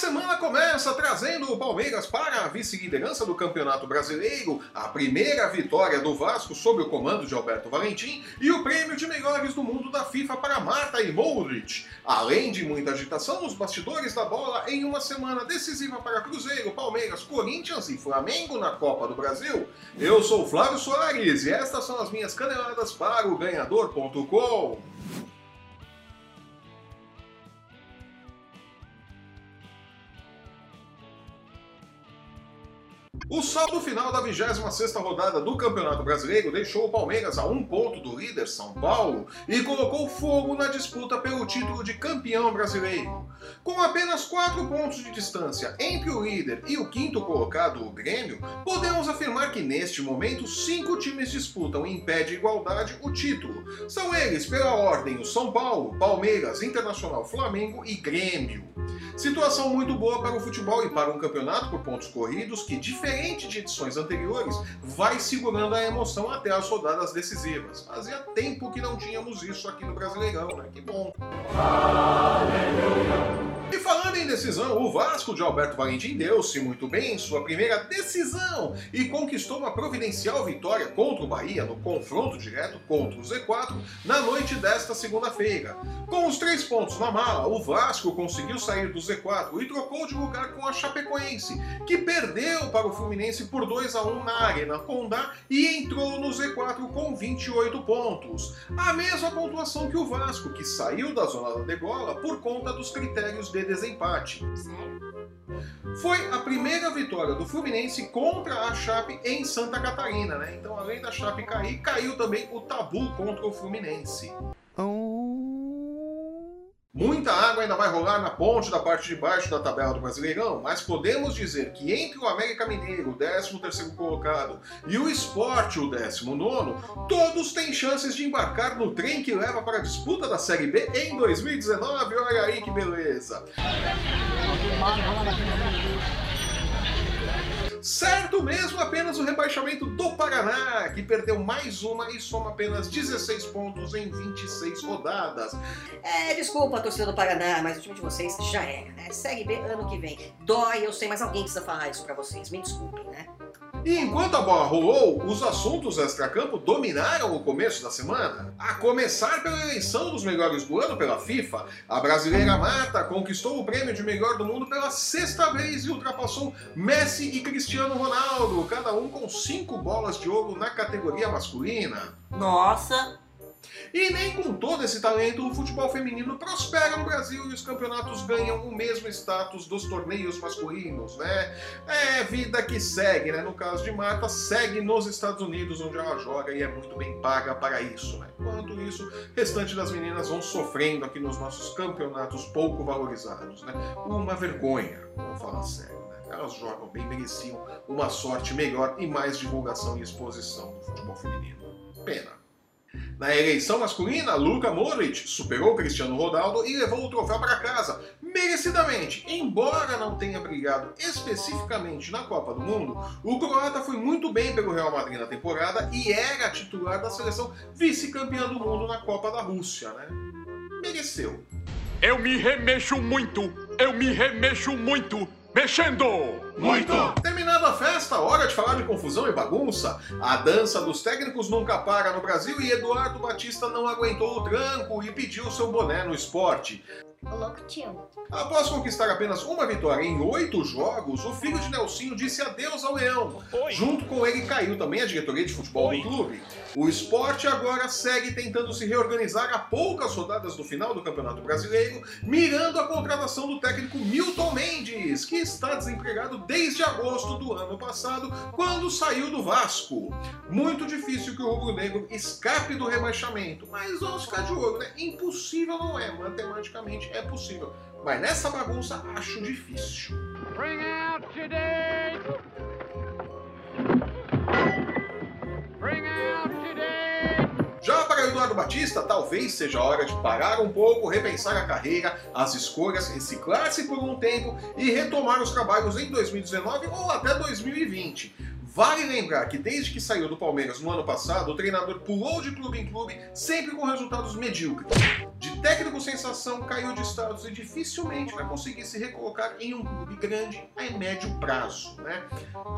semana começa trazendo o Palmeiras para a vice-liderança do Campeonato Brasileiro, a primeira vitória do Vasco sob o comando de Alberto Valentim e o prêmio de melhores do mundo da FIFA para Marta e Modric. Além de muita agitação nos bastidores da bola em uma semana decisiva para Cruzeiro, Palmeiras, Corinthians e Flamengo na Copa do Brasil. Eu sou Flávio Soares e estas são as minhas caneladas para o ganhador.com. O saldo final da 26ª rodada do Campeonato Brasileiro deixou o Palmeiras a um ponto do líder São Paulo e colocou fogo na disputa pelo título de campeão brasileiro. Com apenas 4 pontos de distância entre o líder e o quinto colocado, o Grêmio, podemos afirmar que neste momento cinco times disputam em pé de igualdade o título. São eles, pela ordem, o São Paulo, Palmeiras, Internacional, Flamengo e Grêmio. Situação muito boa para o futebol e para um campeonato por pontos corridos que, diferente de edições anteriores, vai segurando a emoção até as rodadas decisivas. Fazia tempo que não tínhamos isso aqui no Brasileirão, né? Que bom! Aleluia. Em decisão, o Vasco de Alberto Valentim deu-se muito bem em sua primeira decisão e conquistou uma providencial vitória contra o Bahia no confronto direto contra o Z4 na noite desta segunda-feira. Com os três pontos na mala, o Vasco conseguiu sair do Z4 e trocou de lugar com a Chapecoense, que perdeu para o Fluminense por 2 a 1 na Arena Condá e entrou no Z4 com 28 pontos. A mesma pontuação que o Vasco, que saiu da zona da degola por conta dos critérios de de desempate. Foi a primeira vitória do Fluminense contra a Chape em Santa Catarina, né? Então, além da Chape cair, caiu também o tabu contra o Fluminense. Oh. Muita água ainda vai rolar na ponte da parte de baixo da tabela do Brasileirão, mas podemos dizer que entre o América Mineiro, o 13º colocado, e o Sport, o 19º, todos têm chances de embarcar no trem que leva para a disputa da Série B em 2019. Olha aí que beleza! Mesmo, apenas o rebaixamento do Paraná, que perdeu mais uma e soma apenas 16 pontos em 26 rodadas. É, desculpa, torcida do Paraná, mas o time de vocês já era, né? Segue B ano que vem. Dói, eu sei, mas alguém precisa falar isso pra vocês. Me desculpem, né? E enquanto a bola rolou, os assuntos extracampo dominaram o começo da semana. A começar pela eleição dos melhores do ano pela FIFA, a brasileira Marta conquistou o prêmio de melhor do mundo pela sexta vez e ultrapassou Messi e Cristiano Ronaldo, cada um com cinco bolas de ouro na categoria masculina. Nossa, e nem com todo esse talento o futebol feminino prospera no Brasil e os campeonatos ganham o mesmo status dos torneios masculinos, né? É vida que segue, né? No caso de Marta, segue nos Estados Unidos, onde ela joga e é muito bem paga para isso, né? Enquanto isso, o restante das meninas vão sofrendo aqui nos nossos campeonatos pouco valorizados, né? Uma vergonha, vamos falar sério. Né? Elas jogam bem, mereciam uma sorte melhor e mais divulgação e exposição do futebol feminino. Pena. Na eleição masculina, Luka Modric superou Cristiano Ronaldo e levou o troféu para casa, merecidamente. Embora não tenha brigado especificamente na Copa do Mundo, o croata foi muito bem pelo Real Madrid na temporada e era titular da seleção vice-campeã do mundo na Copa da Rússia, né? Mereceu. Eu me remexo muito, eu me remexo muito mexendo muito. Terminada a festa, hora de falar de confusão e bagunça. A dança dos técnicos nunca para no Brasil e Eduardo Batista não aguentou o tranco e pediu seu boné no esporte. O louco tio. Após conquistar apenas uma vitória em oito jogos, o filho de Nelsinho disse adeus ao Leão. Oi. Junto com ele caiu também a diretoria de futebol Oi. do clube. O esporte agora segue tentando se reorganizar a poucas rodadas do final do Campeonato Brasileiro, mirando a contratação do técnico Milton Mendes, que está desempregado desde agosto do ano passado, quando saiu do Vasco. Muito difícil que o Rubro Negro escape do rebaixamento, mas vamos ficar de olho, né? Impossível não é, matematicamente é possível. Mas nessa bagunça acho difícil. Bring out. Batista, talvez seja a hora de parar um pouco, repensar a carreira, as escolhas, reciclar-se por um tempo e retomar os trabalhos em 2019 ou até 2020. Vale lembrar que desde que saiu do Palmeiras no ano passado, o treinador pulou de clube em clube, sempre com resultados medíocres. De técnico sensação caiu de status e dificilmente vai conseguir se recolocar em um clube grande a médio prazo. Né?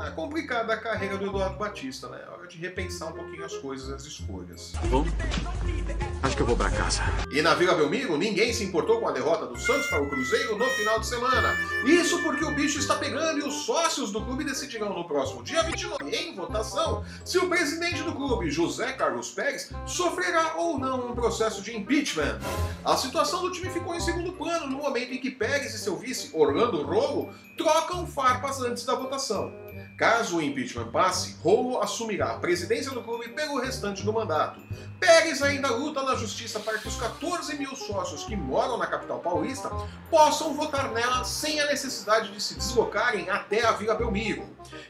É complicada a carreira do Eduardo Batista, né? É hora de repensar um pouquinho as coisas e as escolhas. Bom, acho que eu vou para casa. E na Vila Belmiro, ninguém se importou com a derrota do Santos para o Cruzeiro no final de semana. Isso porque o bicho está pegando e os sócios do clube decidirão no próximo dia 29, em votação, se o presidente do clube, José Carlos Pérez, sofrerá ou não um processo de impeachment. A situação do time ficou em segundo plano no momento em que Pérez e seu vice, Orlando Rolo, trocam farpas antes da votação. Caso o impeachment passe, Rolo assumirá a presidência do clube pelo restante do mandato. Pérez ainda luta na justiça para que os 14 mil sócios que moram na capital paulista possam votar nela sem a necessidade de se deslocarem até a Vila Belmiro.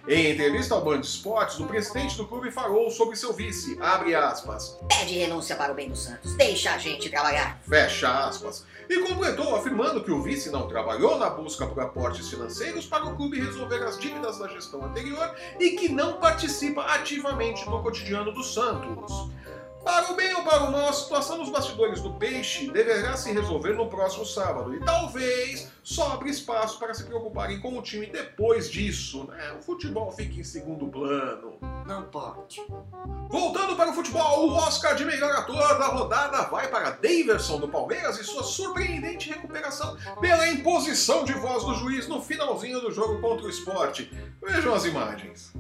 Em entrevista ao Band Esportes, o presidente do clube falou sobre seu vice, abre aspas, Pede renúncia para o bem do Santos. Deixa a gente trabalhar. fecha aspas, e completou afirmando que o vice não trabalhou na busca por aportes financeiros para o clube resolver as dívidas da gestão anterior e que não participa ativamente do cotidiano do Santos. Para o bem ou para o mal, a situação nos bastidores do Peixe deverá se resolver no próximo sábado e talvez sobre espaço para se preocuparem com o time depois disso. Né? O futebol fica em segundo plano. Não pode. Voltando para o futebol, o Oscar de melhor ator da rodada vai para Daverson do Palmeiras e sua surpreendente recuperação pela imposição de voz do juiz no finalzinho do jogo contra o esporte. Vejam as imagens.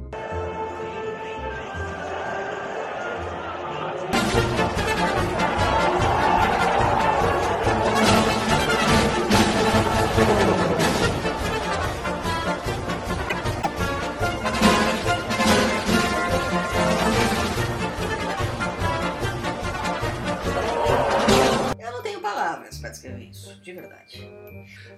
Isso, de verdade.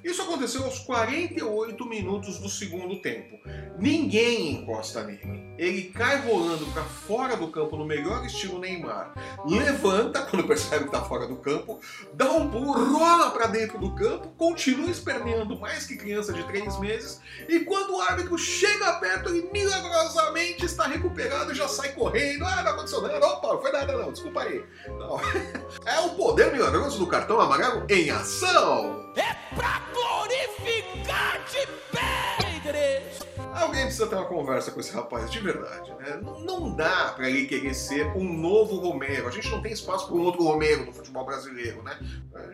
Isso aconteceu aos 48 minutos do segundo tempo. Ninguém encosta nele. Ele cai rolando para fora do campo no melhor estilo Neymar. Levanta quando percebe que está fora do campo, dá um pulo, rola para dentro do campo, continua esperneando mais que criança de 3 meses e quando o árbitro chega perto, ele milagrosamente está recuperado e já sai correndo. Ah, não aconteceu nada. Opa, foi nada não, desculpa aí. Não. É o poder milagroso do cartão amarelo em ação. pra glorificar de pé, igreja. Alguém precisa ter uma conversa com esse rapaz, de verdade, né? Não- Não dá pra ele querer ser um novo Romero. A gente não tem espaço para um outro Romero no futebol brasileiro, né?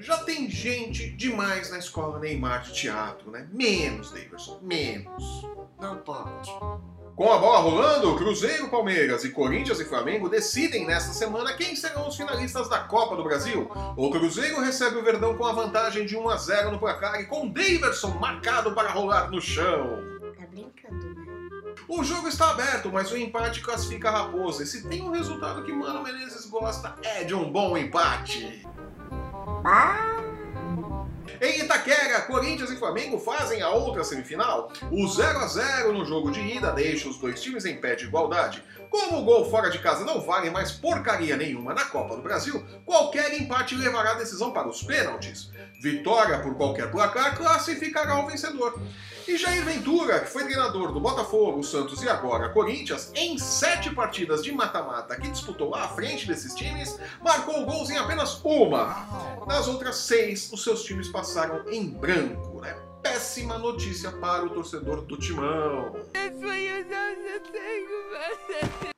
Já tem gente demais na escola Neymar de teatro, né? Menos, Davidson, menos. Não pode. Com a bola rolando, Cruzeiro, Palmeiras e Corinthians e Flamengo decidem nesta semana quem serão os finalistas da Copa do Brasil. O Cruzeiro recebe o Verdão com a vantagem de 1 a 0 no placar e com Daverson marcado para rolar no chão. Tá brincando, né? O jogo está aberto, mas o empate classifica a Raposa. E se tem um resultado que Mano Menezes gosta, é de um bom empate. Em Itaquera, Corinthians e Flamengo fazem a outra semifinal. O 0 a 0 no jogo de ida deixa os dois times em pé de igualdade. Como o gol fora de casa não vale mais porcaria nenhuma na Copa do Brasil, qualquer empate levará a decisão para os pênaltis. Vitória por qualquer placar classificará o vencedor. E Jair Ventura, que foi treinador do Botafogo, Santos e agora Corinthians, em sete partidas de mata-mata que disputou à frente desses times, marcou gols em apenas uma. Nas outras seis, os seus times passaram em branco, né? Péssima notícia para o torcedor do Timão.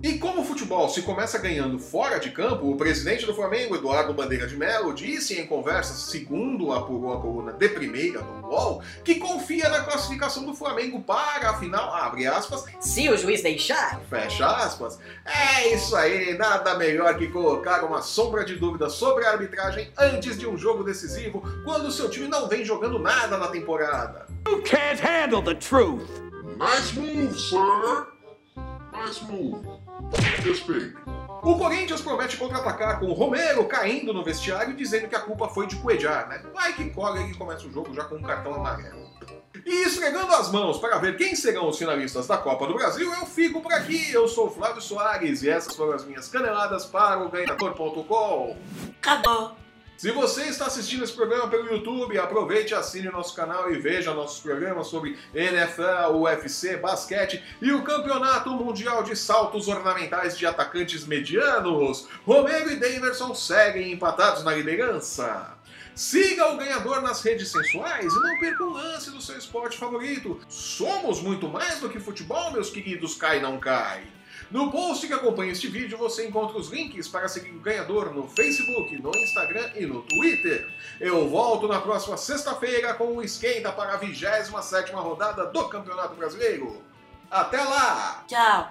E como o futebol se começa ganhando fora de campo, o presidente do Flamengo, Eduardo Bandeira de Mello, disse em conversa, segundo apurou a coluna de primeira do UOL, que confia na classificação do Flamengo para a final, abre aspas, Se o juiz deixar, fecha aspas. É isso aí, nada melhor que colocar uma sombra de dúvida sobre a arbitragem antes de um jogo decisivo, quando o seu time não vem jogando nada na temporada. You can't handle the truth. Nice move, sir. Nice move. Respeito. O Corinthians promete contra-atacar com o Romero caindo no vestiário e dizendo que a culpa foi de Cuejar, né? Vai que cola e começa o jogo já com um cartão amarelo. E esfregando as mãos para ver quem serão os finalistas da Copa do Brasil, eu fico por aqui. Eu sou o Flávio Soares e essas foram as minhas caneladas para o ganhador.com. acabou. Se você está assistindo esse programa pelo YouTube, aproveite, assine o nosso canal e veja nossos programas sobre NFL, UFC, basquete e o Campeonato Mundial de Saltos Ornamentais de Atacantes Medianos. Romero e Daverson seguem empatados na liderança. Siga o ganhador nas redes sensuais e não perca um lance do seu esporte favorito. Somos muito mais do que futebol, meus queridos Cai Não Cai. No post que acompanha este vídeo você encontra os links para seguir o ganhador no Facebook, no Instagram e no Twitter. Eu volto na próxima sexta-feira com o esquenta para a 27ª rodada do Campeonato Brasileiro. Até lá! Tchau.